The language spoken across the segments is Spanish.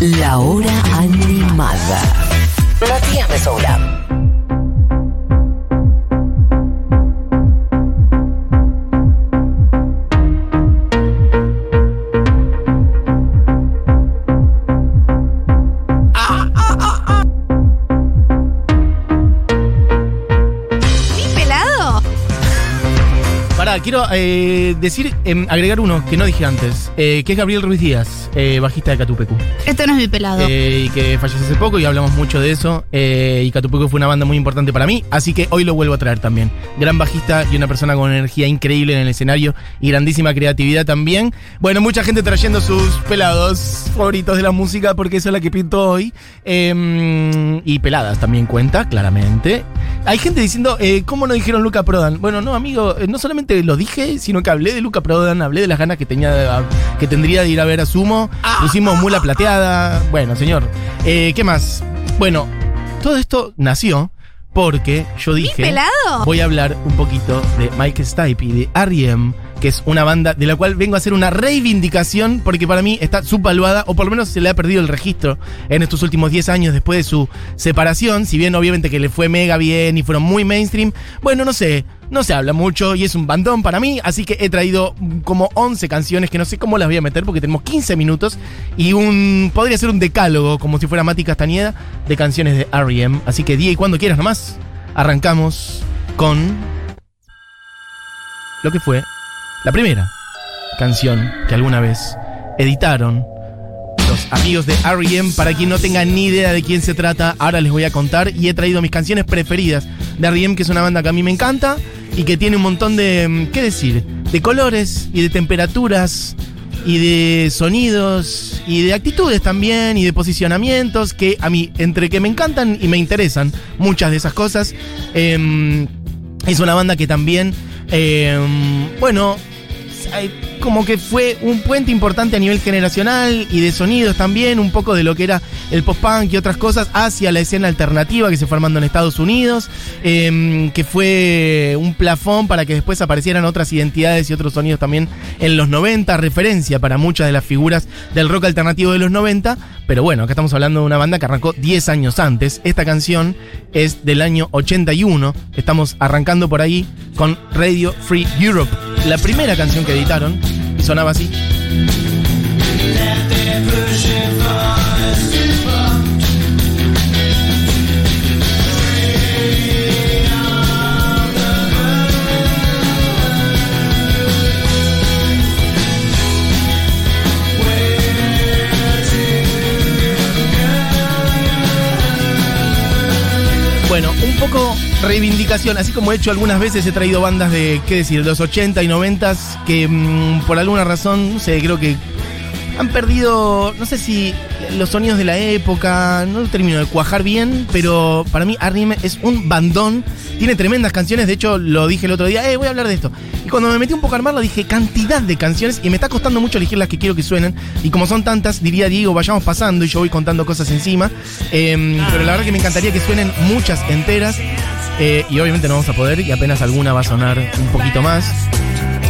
La hora animada. Matías Mesoula. Pará, quiero eh, decir, em, agregar uno que no dije antes, eh, que es Gabriel Ruiz Díaz, eh, bajista de Catupecu. Este no es mi pelado. Y que falleció hace poco y hablamos mucho de eso. y Catupecu fue una banda muy importante para mí, así que hoy lo vuelvo a traer también. Gran bajista y una persona con energía increíble en el escenario y grandísima creatividad también. Bueno, mucha gente trayendo sus pelados favoritos de la música porque eso es la que pinto hoy. Em, y peladas también cuenta, claramente. Hay gente diciendo, ¿cómo no dijeron Luca Prodan? Bueno, no, amigo, no solamente lo dije, sino que hablé de Luca Prodan, hablé de las ganas que tenía de- que tendría de ir a ver a Sumo. Pusimos mula plateada. Bueno, señor. Eh, ¿Qué más? Bueno, todo esto nació porque yo ¿Mi dije. pelado? Voy a hablar un poquito de Mike Stipe y de R.E.M., que es una banda de la cual vengo a hacer una reivindicación porque para mí está subvaluada, o por lo menos se le ha perdido el registro en estos últimos 10 años después de su separación. Si bien obviamente que le fue mega bien y fueron muy mainstream, bueno, no sé, no se habla mucho y es un bandón para mí, así que he traído como 11 canciones que no sé cómo las voy a meter porque tenemos 15 minutos y un podría ser un decálogo, como si fuera Mati Castañeda, de canciones de R.E.M. Así que día y cuando quieras nomás, arrancamos con lo que fue la primera canción que alguna vez editaron los amigos de R.E.M. Para quien no tenga ni idea de quién se trata, ahora les voy a contar y he traído mis canciones preferidas de R.E.M., que es una banda que a mí me encanta y que tiene un montón de, mm, ¿qué decir? De colores y de temperaturas y de sonidos y de actitudes también y de posicionamientos que a mí entre que me encantan y me interesan muchas de esas cosas. em, es una banda que también, em, bueno, como que fue un puente importante a nivel generacional y de sonidos también, un poco de lo que era el post-punk y otras cosas, hacia la escena alternativa que se fue armando en Estados Unidos, em, que fue un plafón para que después aparecieran otras identidades y otros sonidos también en los 90, referencia para muchas de las figuras del rock alternativo de los 90, pero bueno, acá estamos hablando de una banda que arrancó 10 años antes. Esta canción es del año 81, estamos arrancando por ahí con Radio Free Europe, la primera canción que editaron, y sonaba así. Bueno, un poco reivindicación, así como he hecho algunas veces, he traído bandas de, qué decir, los 80 y 90 que mm, por alguna razón, no sé, creo que han perdido, no sé si los sonidos de la época, no termino de cuajar bien, pero para mí R.E.M. es un bandón, tiene tremendas canciones, de hecho lo dije el otro día, eh, voy a hablar de esto. Y cuando me metí un poco a armarlo dije cantidad de canciones y me está costando mucho elegir las que quiero que suenen. Y como son tantas, diría Diego, vayamos pasando y yo voy contando cosas encima. Em, pero la verdad que me encantaría que suenen muchas enteras. Eh, y obviamente no vamos a poder y apenas alguna va a sonar un poquito más.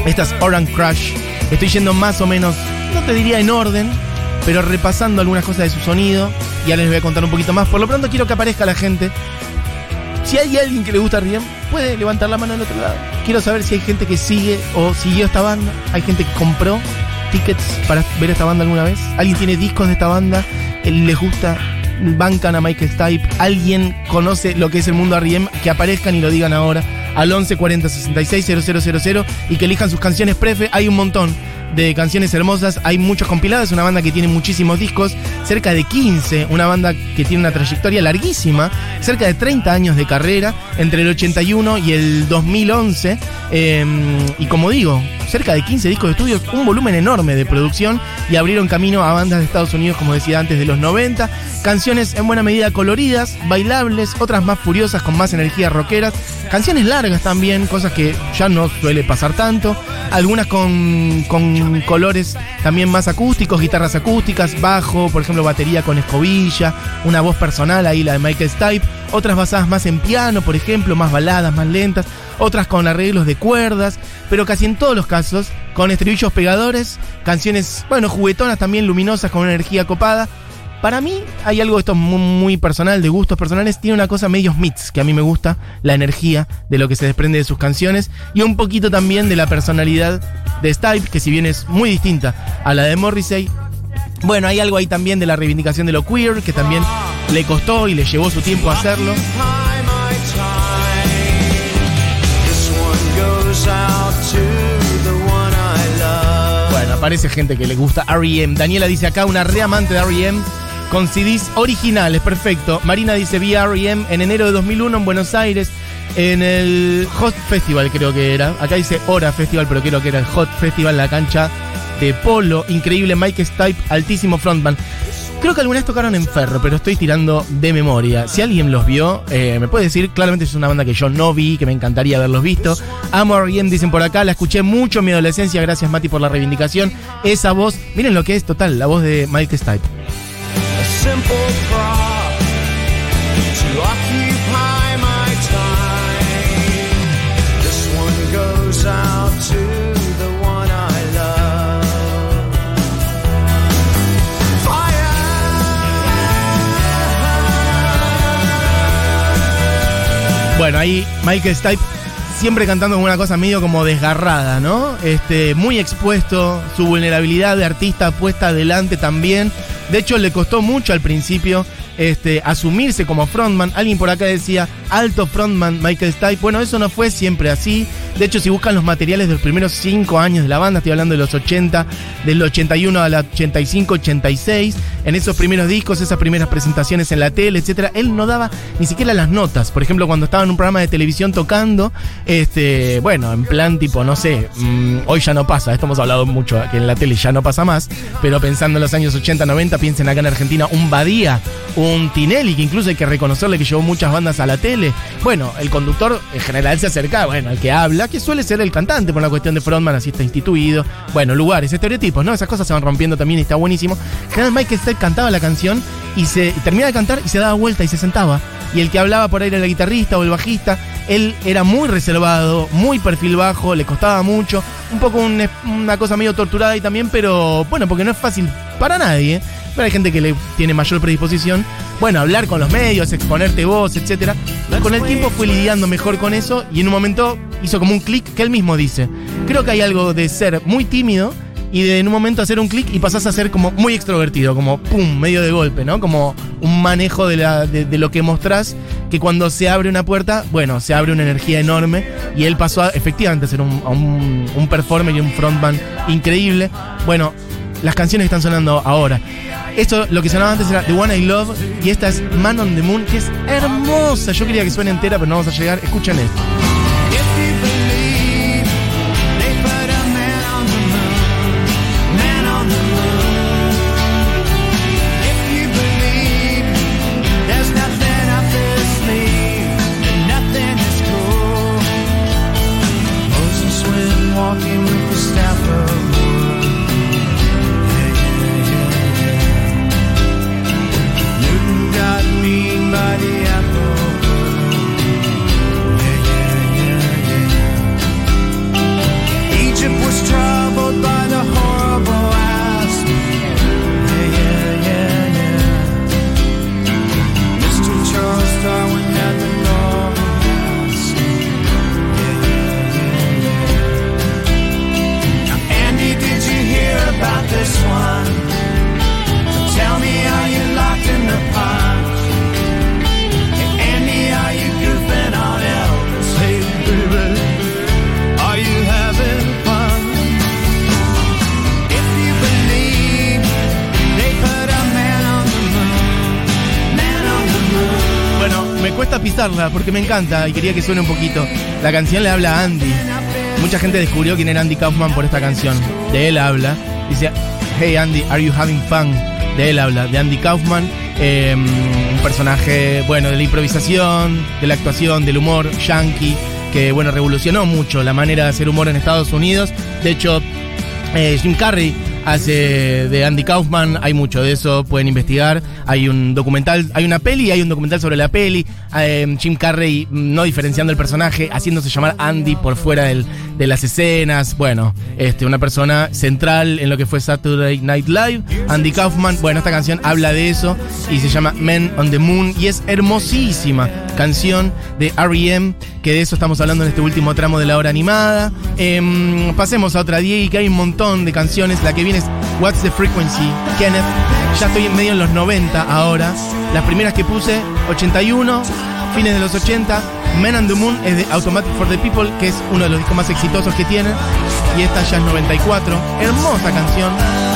Esta es Orange Crush. Estoy yendo más o menos, no te diría en orden, pero repasando algunas cosas de su sonido. Y ahora les voy a contar un poquito más. Por lo pronto quiero que aparezca la gente. Si hay alguien que le gusta Riem, puede levantar la mano del otro lado. Quiero saber si hay gente que sigue o siguió esta banda. Hay gente que compró tickets para ver esta banda alguna vez. ¿Alguien tiene discos de esta banda? ¿Les gusta? ¿Bancan a Mike Stipe? ¿Alguien conoce lo que es el mundo R.E.M.? Que aparezcan y lo digan ahora al 11 40 66 000 y que elijan sus canciones prefe. Hay un montón de canciones hermosas. Hay muchos compilados. Es una banda que tiene muchísimos discos, cerca de 15. Una banda que tiene una trayectoria larguísima, cerca de 30 años de carrera, entre el 81 y el 2011. Eh, y como digo, cerca de 15 discos de estudio, un volumen enorme de producción y abrieron camino a bandas de Estados Unidos, como decía antes, de los 90. Canciones en buena medida coloridas, bailables, otras más furiosas con más energías rockeras. Canciones largas también, cosas que ya no suele pasar tanto. Algunas con, con colores también más acústicos, guitarras acústicas, bajo, por ejemplo, batería con escobilla, una voz personal, ahí la de Michael Stipe. Otras basadas más en piano, por ejemplo, más baladas, más lentas. Otras con arreglos de cuerdas, pero casi en todos los casos con estribillos pegadores, canciones, bueno, juguetonas también, luminosas, con una energía copada. Para mí hay algo, esto muy, personal, de gustos personales, tiene una cosa medio Smiths, que a mí me gusta, la energía de lo que se desprende de sus canciones, y un poquito también de la personalidad de Stipe, que si bien es muy distinta a la de Morrissey, bueno, hay algo ahí también de la reivindicación de lo queer, que también le costó y le llevó su tiempo hacerlo. Aparece gente que le gusta R.E.M. Daniela dice acá, una re amante de R.E.M. con CDs originales, perfecto. Marina dice, vi R.E.M. en enero de 2001 en Buenos Aires, en el Hot Festival creo que era. Acá dice Hora Festival, pero creo que era el Hot Festival, la cancha de polo. Increíble, Mike Stipe, altísimo frontman. Creo que alguna vez tocaron en Ferro, pero estoy tirando de memoria. Si alguien los vio, eh, me puede decir. Claramente es una banda que yo no vi, que me encantaría haberlos visto. Amo a R.E.M., dicen por acá. La escuché mucho en mi adolescencia. Gracias, Mati, por la reivindicación. Esa voz, miren lo que es total, la voz de Mike Stipe. Bueno, ahí Michael Stipe siempre cantando con una cosa medio como desgarrada, ¿no? Este, muy expuesto, su vulnerabilidad de artista puesta adelante también. De hecho, le costó mucho al principio este, asumirse como frontman. Alguien por acá decía, alto frontman Michael Stipe. Bueno, eso no fue siempre así. De hecho, si buscan los materiales de los primeros cinco años de la banda, estoy hablando de los 80, del 81 al 85, 86, en esos primeros discos, esas primeras presentaciones en la tele, etcétera, él no daba ni siquiera las notas. Por ejemplo, cuando estaba en un programa de televisión tocando, este, bueno, en plan tipo, no sé, mm, hoy ya no pasa, esto hemos hablado mucho, que en la tele ya no pasa más, pero pensando en los años 80, 90, piensen acá en Argentina, un Badía, un Tinelli, que incluso hay que reconocerle que llevó muchas bandas a la tele. Bueno, el conductor en general se acerca, bueno, el que habla, que suele ser el cantante por la cuestión de frontman, así está instituido. Bueno, lugares, estereotipos, ¿no? Esas cosas se van rompiendo también y está buenísimo. General Michael Stipe cantaba la canción y se termina de cantar y se daba vuelta y se sentaba. Y el que hablaba por ahí era el guitarrista o el bajista. Él era muy reservado, muy perfil bajo, le costaba mucho. Un poco una cosa medio torturada ahí también, pero bueno, porque no es fácil para nadie. Pero hay gente que le tiene mayor predisposición. Bueno, hablar con los medios, exponerte vos, etc. Con el tiempo fue lidiando mejor con eso y en un momento hizo como un clic que él mismo dice. Creo que hay algo de ser muy tímido y de en un momento hacer un clic y pasás a ser como muy extrovertido, como pum, medio de golpe, ¿no? Como un manejo de, la, de, lo que mostrás, que cuando se abre una puerta, bueno, se abre una energía enorme y él pasó a, efectivamente a ser un, un, un performer y un frontman increíble. Bueno, las canciones que están sonando ahora. Esto, lo que sonaba antes era The One I Love y esta es Man on the Moon, que es hermosa. Yo quería que suene entera, pero no vamos a llegar. Escuchen esto. Cuesta pisarla porque me encanta y quería que suene un poquito. La canción le habla a Andy. Mucha gente descubrió quién era Andy Kaufman por esta canción. De él habla. Dice, Hey Andy, are you having fun? De él habla, de Andy Kaufman. Em, un personaje, bueno, de la improvisación, de la actuación, del humor yankee, que, bueno, revolucionó mucho la manera de hacer humor en Estados Unidos. De hecho, eh, Jim Carrey hace de Andy Kaufman, hay mucho de eso, pueden investigar. Hay un documental, hay una peli, hay un documental sobre la peli. Eh, Jim Carrey mm, no diferenciando el personaje, haciéndose llamar Andy por fuera del- de las escenas. Bueno, este, una persona central en lo que fue Saturday Night Live. Andy Kaufman, bueno, esta canción habla de eso y se llama Men on the Moon y es hermosísima canción de R.E.M. que de eso estamos hablando en este último tramo de la hora animada. Em, pasemos a otra Diego, que hay un montón de canciones. La que viene es What's the Frequency, Kenneth. Ya estoy en medio en los 90 ahora. Las primeras que puse, 81, fines de los 80. Men on the Moon es de Automatic for the People, que es uno de los discos más exitosos que tienen. Y esta ya es 94. Hermosa canción.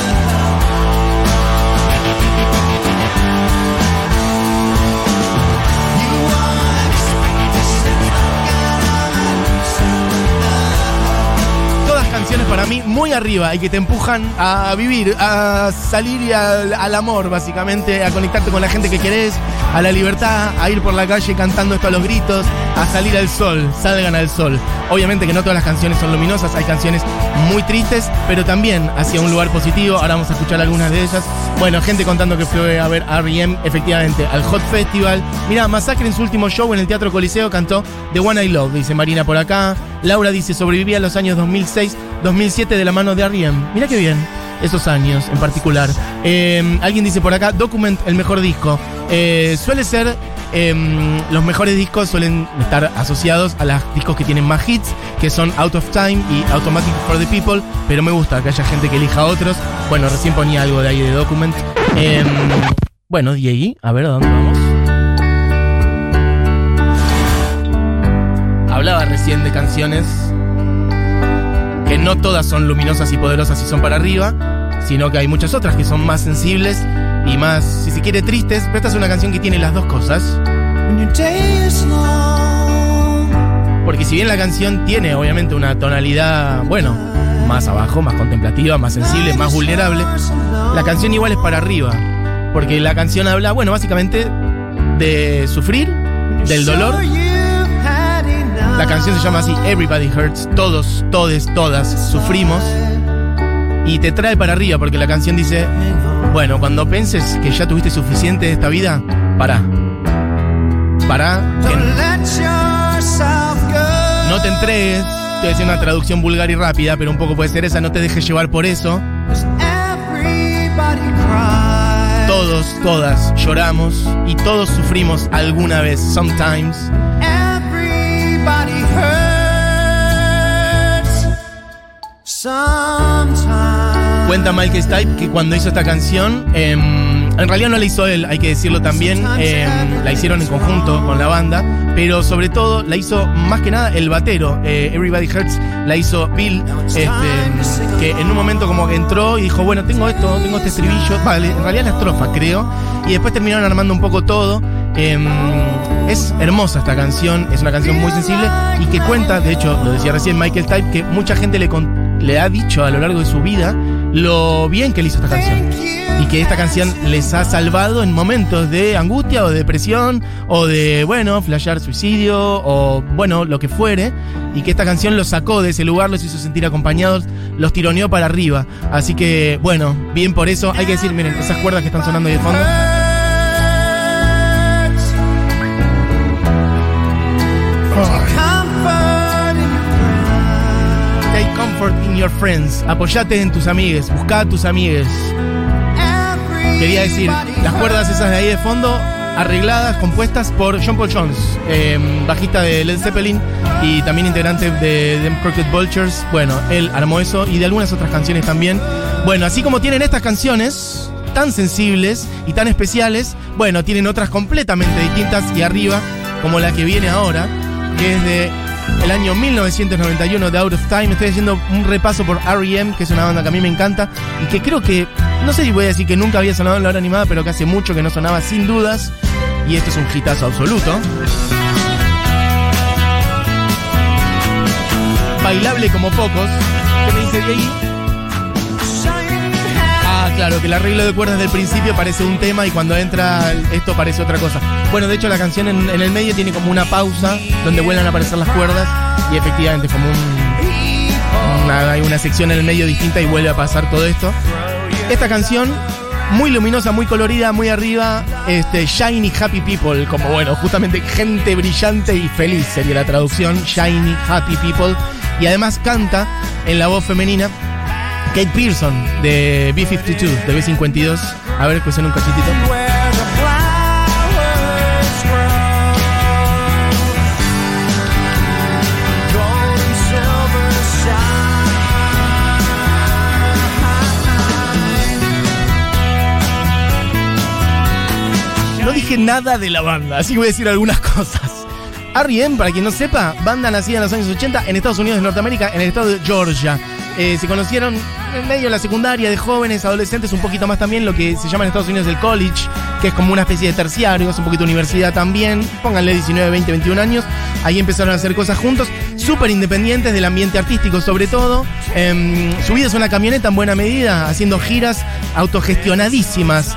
Para mí muy arriba y que te empujan a vivir, a salir y al, amor, básicamente, a conectarte con la gente que querés, a la libertad, a ir por la calle cantando esto los gritos, a salir al sol, salgan al sol. Obviamente que no todas las canciones son luminosas, hay canciones muy tristes, pero también hacia un lugar positivo. Ahora vamos a escuchar algunas de ellas. Bueno, gente contando que fue a ver a R.E.M. efectivamente al Hot Festival. Mira, Masacre en su último show en el Teatro Coliseo cantó The One I Love, dice Marina por acá. Laura dice, sobreviví a los años 2006, 2007 de la mano de R.E.M. Mira qué bien, esos años en particular. Eh, alguien dice por acá, Document, el mejor disco. Eh, suele ser, eh, los mejores discos suelen estar asociados a los discos que tienen más hits, que son Out of Time y Automatic for the People, pero me gusta que haya gente que elija otros. Bueno, recién ponía algo de ahí de Document. Eh, bueno, Diego, a ver, ¿a dónde vamos? Hablaba recién de canciones que no todas son luminosas y poderosas y son para arriba, sino que hay muchas otras que son más sensibles y más, si se quiere, tristes. Pero esta es una canción que tiene las dos cosas. Porque si bien la canción tiene obviamente una tonalidad, bueno, más abajo, más contemplativa, más sensible, más vulnerable, la canción igual es para arriba. Porque la canción habla, bueno, básicamente de sufrir, del dolor. La canción se llama así, Everybody Hurts, todos, todes, todas sufrimos. Y te trae para arriba porque la canción dice, bueno, cuando penses que ya tuviste suficiente de esta vida, pará. Pará, que no te entregues. Estoy haciendo una traducción vulgar y rápida, pero un poco puede ser esa, no te dejes llevar por eso. Todos, todas lloramos y todos sufrimos alguna vez, sometimes. Cuenta Michael Stipe que cuando hizo esta canción, em, en realidad no la hizo él, hay que decirlo también, em, la hicieron en conjunto con la banda, pero sobre todo la hizo más que nada el batero, eh, Everybody Hurts, la hizo Bill, este, que en un momento como que entró y dijo, bueno, tengo esto, tengo este estribillo, vale, en realidad la estrofa creo, y después terminaron armando un poco todo. Em, es hermosa esta canción, es una canción muy sensible y que cuenta, de hecho, lo decía recién Michael Stipe, que mucha gente le, le ha dicho a lo largo de su vida lo bien que le hizo esta canción. Y que esta canción les ha salvado en momentos de angustia o de depresión o de, bueno, flashear suicidio o, bueno, lo que fuere. Y que esta canción los sacó de ese lugar, los hizo sentir acompañados, los tironeó para arriba. Así que, bueno, bien por eso. Hay que decir, miren, esas cuerdas que están sonando ahí de fondo. Take comfort in your friends. Apoyate en tus amigues. Busca a tus amigues. Quería decir, las cuerdas esas de ahí de fondo, arregladas, compuestas por John Paul Jones, eh, bajista de Led Zeppelin y también integrante de The Crooked Vultures. Bueno, él armó eso y de algunas otras canciones también. Bueno, así como tienen estas canciones tan sensibles y tan especiales, bueno, tienen otras completamente distintas y arriba, como la que viene ahora, que es de el año 1991 de Out of Time. Estoy haciendo un repaso por R.E.M., que es una banda que a mí me encanta y que creo que, no sé si voy a decir que nunca había sonado en la hora animada, pero que hace mucho que no sonaba sin dudas. Y esto es un hitazo absoluto. Bailable como pocos. ¿Qué me dice? Ah, claro, que el arreglo de cuerdas del principio parece un tema y cuando entra esto parece otra cosa. Bueno, de hecho la canción en, el medio tiene como una pausa donde vuelven a aparecer las cuerdas y efectivamente como un, hay una sección en el medio distinta y vuelve a pasar todo esto. Esta canción, muy luminosa, muy colorida, muy arriba, este, Shiny Happy People, como bueno, justamente gente brillante y feliz sería la traducción, Shiny Happy People. Y además canta en la voz femenina Kate Pearson de B52, de B52. A ver, escuchen un cachitito. No dije nada de la banda, así que voy a decir algunas cosas. R.E.M., para quien no sepa, banda nacida en los años 80 en Estados Unidos de Norteamérica, en el estado de Georgia. Eh, se conocieron en medio de la secundaria, de jóvenes, adolescentes, un poquito más también lo que se llama en Estados Unidos el college, que es como una especie de terciario, es un poquito universidad también. Pónganle 19, 20, 21 años. Ahí empezaron a hacer cosas juntos, súper independientes del ambiente artístico sobre todo. Eh, subidos a una camioneta en buena medida, haciendo giras autogestionadísimas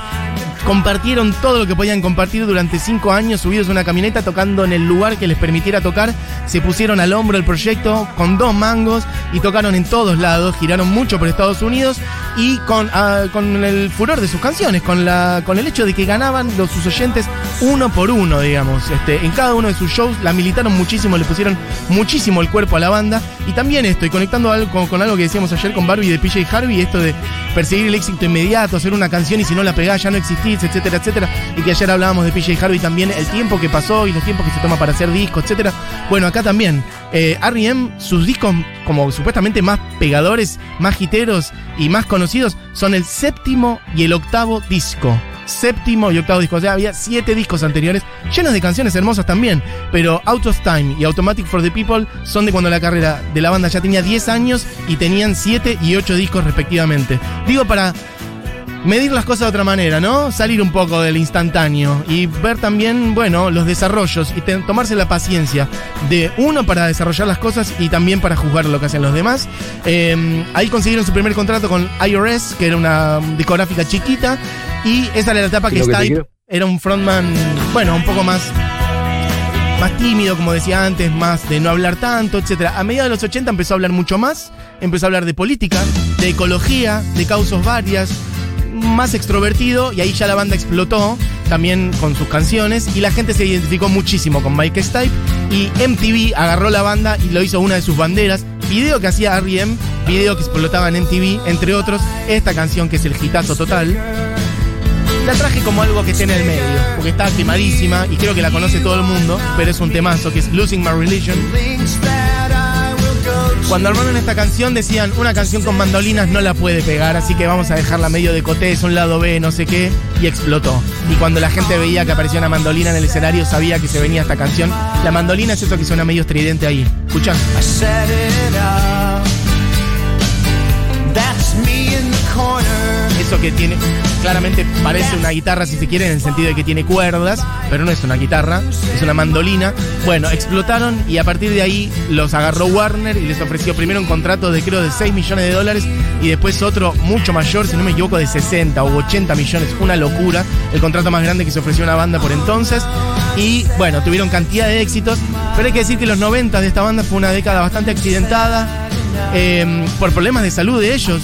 compartieron todo lo que podían compartir durante cinco años, subidos a una camioneta, tocando en el lugar que les permitiera tocar. Se pusieron al hombro el proyecto con dos mangos y tocaron en todos lados, giraron mucho por Estados Unidos y con, ah, con el furor de sus canciones, con, la, con el hecho de que ganaban los, sus oyentes uno por uno, digamos. Este, en cada uno de sus shows la militaron muchísimo, le pusieron muchísimo el cuerpo a la banda. Y también esto, y conectando algo, con, algo que decíamos ayer con Barbie de PJ Harvey, esto de perseguir el éxito inmediato, hacer una canción y si no la pegás ya no existís, etcétera, etcétera. Y que ayer hablábamos de PJ Harvey también, el tiempo que pasó y los tiempos que se toma para hacer discos, etcétera. Bueno, acá también, eh, R.E.M., sus discos como supuestamente más pegadores, más hiteros y más conocidos, son el séptimo y el octavo disco. Séptimo y octavo disco. O había siete discos anteriores, llenos de canciones hermosas también. Pero Out of Time y Automatic for the People son de cuando la carrera de la banda ya tenía 10 años y tenían 7 y 8 discos respectivamente. Digo para medir las cosas de otra manera, ¿no? Salir un poco del instantáneo y ver también, bueno, los desarrollos y te- tomarse la paciencia de uno para desarrollar las cosas y también para juzgar lo que hacen los demás. Eh, ahí consiguieron su primer contrato con IRS, que era una discográfica chiquita, y esa era la etapa que que Stipe era un frontman, bueno, un poco más más tímido, como decía antes, más de no hablar tanto, etcétera. A mediados de los 80 empezó a hablar mucho más, empezó a hablar de política, de ecología, de causas varias, más extrovertido y ahí ya la banda explotó también con sus canciones y la gente se identificó muchísimo con Mike Stipe y MTV agarró la banda y lo hizo una de sus banderas. Video que hacía R.E.M., video que explotaba en MTV, entre otros, esta canción que es el hitazo total. La traje como algo que esté en el medio, porque está quemadísima y creo que la conoce todo el mundo, pero es un temazo que es Losing My Religion. Cuando armaron esta canción decían, una canción con mandolinas no la puede pegar, así que vamos a dejarla medio de coté, es un lado B, no sé qué, y explotó. Y cuando la gente veía que aparecía una mandolina en el escenario, sabía que se venía esta canción. La mandolina es eso que suena medio estridente ahí. Corner. Eso que tiene, claramente parece una guitarra si se quiere, en el sentido de que tiene cuerdas, pero no es una guitarra, es una mandolina. Bueno, explotaron y a partir de ahí los agarró Warner y les ofreció primero un contrato de creo de 6 millones de dólares y después otro mucho mayor, si no me equivoco, de 60 u 80 millones, una locura, el contrato más grande que se ofreció a una banda por entonces. Y bueno, tuvieron cantidad de éxitos, pero hay que decir que los 90 de esta banda fue una década bastante accidentada eh, por problemas de salud de ellos.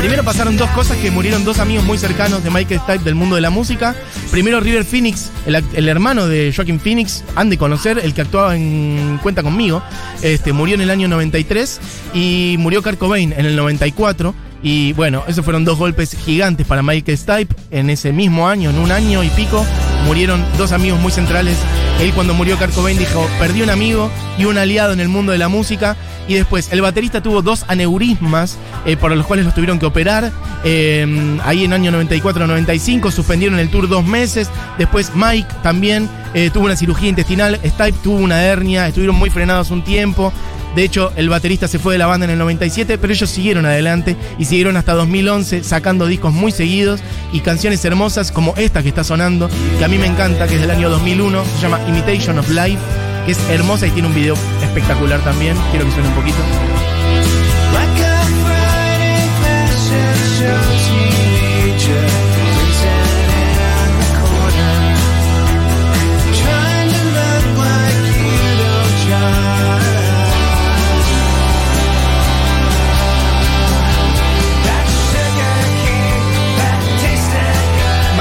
Primero pasaron dos cosas que murieron dos amigos muy cercanos de Michael Stipe del mundo de la música. Primero River Phoenix, el, hermano de Joaquin Phoenix, han de conocer, el que actuaba en Cuenta conmigo, este, murió en el año 93 y murió Kurt Cobain en el 94. Y bueno, esos fueron dos golpes gigantes para Michael Stipe. En ese mismo año, en un año y pico, murieron dos amigos muy centrales. Él cuando murió Kurt Cobain dijo, perdí un amigo y un aliado en el mundo de la música. Y después, el baterista tuvo dos aneurismas eh, por los cuales los tuvieron que operar. Eh, ahí en año 94-95 suspendieron el tour dos meses. Después Mike también eh, tuvo una cirugía intestinal. Stipe tuvo una hernia. Estuvieron muy frenados un tiempo. De hecho, el baterista se fue de la banda en el 97, pero ellos siguieron adelante y siguieron hasta 2011 sacando discos muy seguidos y canciones hermosas como esta que está sonando, que a mí me encanta, que es del año 2001, se llama Imitation of Life, que es hermosa y tiene un video espectacular también. Quiero que suene un poquito.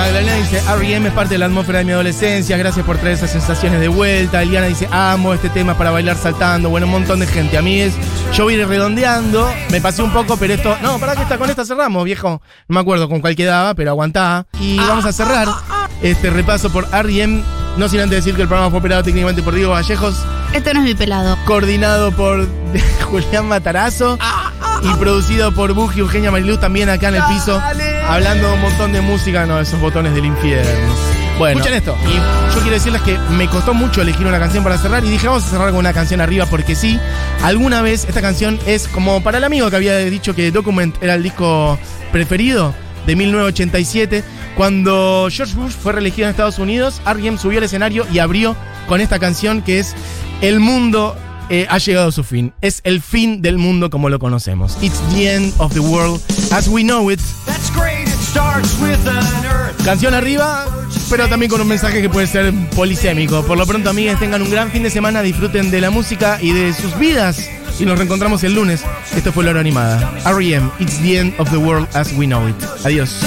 Magdalena dice, R.E.M. es parte de la atmósfera de mi adolescencia, gracias por traer esas sensaciones de vuelta. Eliana dice, amo este tema para bailar saltando. Bueno, un montón de gente. A mí es, yo voy a ir redondeando, me pasé un poco, pero esto, no, para que está con esta cerramos, viejo. No me acuerdo con cuál quedaba, pero aguantá. Y vamos a cerrar este repaso por R.E.M. No sin antes decir que el programa fue operado técnicamente por Diego Vallejos, Esto no es mi pelado. coordinado por Julián Matarazo y producido por Buji Eugenia Mariluz también acá en el piso, hablando un montón de música, no, esos botones del infierno. Bueno, escuchen esto. Y yo quiero decirles que me costó mucho elegir una canción para cerrar y dije, vamos a cerrar con una canción arriba porque sí, alguna vez esta canción es como para el amigo que había dicho que Document era el disco preferido de 1987. Cuando George Bush fue reelegido en Estados Unidos, R.E.M. subió al escenario y abrió con esta canción que es El mundo eh, ha llegado a su fin. Es el fin del mundo como lo conocemos. It's the end of the world as we know it. That's great, Canción arriba, pero también con un mensaje que puede ser polisémico. Por lo pronto, amigues, tengan un gran fin de semana, disfruten de la música y de sus vidas. Y nos reencontramos el lunes. Esto fue La Hora Animada. R.E.M. It's the end of the world as we know it. Adiós.